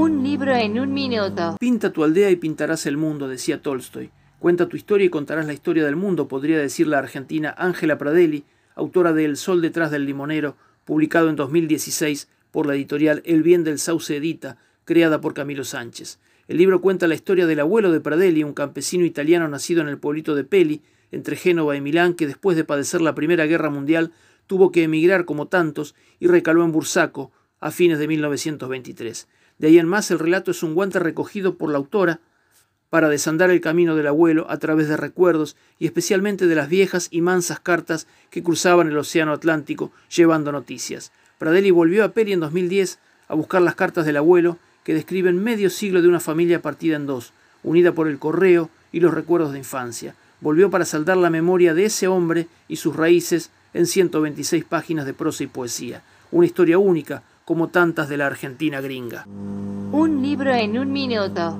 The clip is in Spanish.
Un libro en un minuto. Pinta tu aldea y pintarás el mundo, decía Tolstoy. Cuenta tu historia y contarás la historia del mundo, podría decir la argentina Ángela Pradelli, autora de El sol detrás del limonero, publicado en 2016 por la editorial El bien del sauce edita, creada por Camilo Sánchez. El libro cuenta la historia del abuelo de Pradelli, un campesino italiano nacido en el pueblito de Peli, entre Génova y Milán, que después de padecer la Primera Guerra Mundial tuvo que emigrar como tantos y recaló en Bursaco a fines de 1923. De ahí en más el relato es un guante recogido por la autora para desandar el camino del abuelo a través de recuerdos y especialmente de las viejas y mansas cartas que cruzaban el Océano Atlántico llevando noticias. Pradelli volvió a Peri en 2010 a buscar las cartas del abuelo que describen medio siglo de una familia partida en dos, unida por el correo y los recuerdos de infancia. Volvió para saldar la memoria de ese hombre y sus raíces en 126 páginas de prosa y poesía. Una historia única, como tantas de la Argentina gringa. Un libro en un minuto.